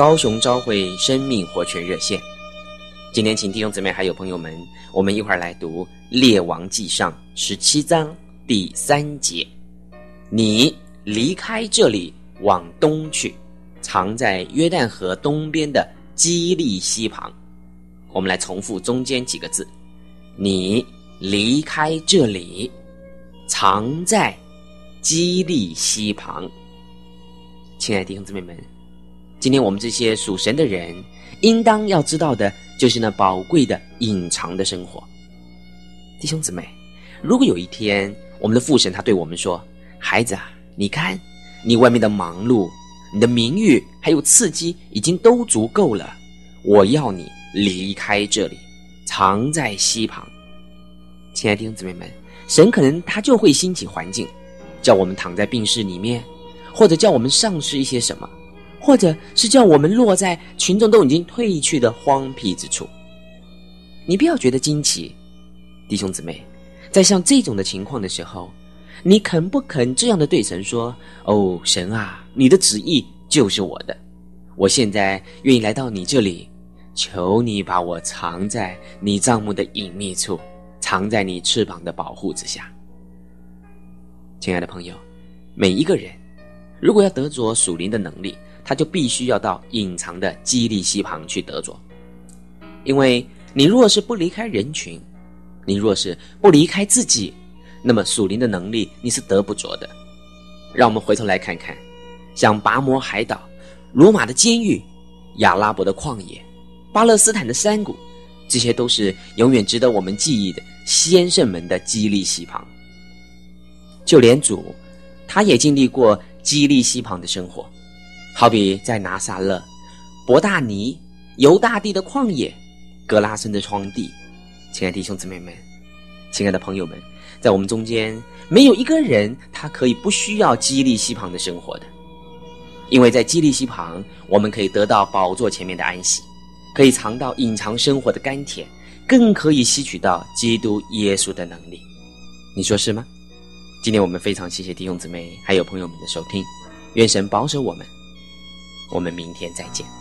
高雄朝会生命活泉热线。今天，请弟兄姊妹还有朋友们，我们一块儿来读《列王纪上》十七章第三节：“你离开这里，往东去，藏在约旦河东边的基利溪旁。”我们来重复中间几个字：“你离开这里，藏在基利溪旁。”亲爱的弟兄姊妹们，今天我们这些属神的人，应当要知道的。就是那宝贵的隐藏的生活，弟兄姊妹，如果有一天我们的父神他对我们说：“孩子啊，你看，你外面的忙碌、你的名誉还有刺激已经都足够了，我要你离开这里，藏在溪旁。”亲爱的弟兄姊妹们，神可能他就会兴起环境，叫我们躺在病室里面，或者叫我们丧失一些什么。或者是叫我们落在群众都已经退去的荒僻之处，你不要觉得惊奇，弟兄姊妹，在像这种的情况的时候，你肯不肯这样的对神说：“哦，神啊，你的旨意就是我的，我现在愿意来到你这里，求你把我藏在你帐幕的隐秘处，藏在你翅膀的保护之下。”亲爱的朋友，每一个人如果要得着属灵的能力，他就必须要到隐藏的基利溪旁去得着，因为你若是不离开人群，你若是不离开自己，那么属灵的能力你是得不着的。让我们回头来看看，像拔摩海岛、罗马的监狱、亚拉伯的旷野、巴勒斯坦的山谷，这些都是永远值得我们记忆的先圣们的基利溪旁。就连主，他也经历过基利溪旁的生活。好比在拿撒勒、伯大尼、犹大地的旷野、格拉森的荒地，亲爱的弟兄姊妹们，亲爱的朋友们，在我们中间没有一个人他可以不需要基利溪旁的生活的，因为在基利溪旁，我们可以得到宝座前面的安息，可以尝到隐藏生活的甘甜，更可以吸取到基督耶稣的能力。你说是吗？今天我们非常谢谢弟兄姊妹还有朋友们的收听，愿神保守我们。我们明天再见。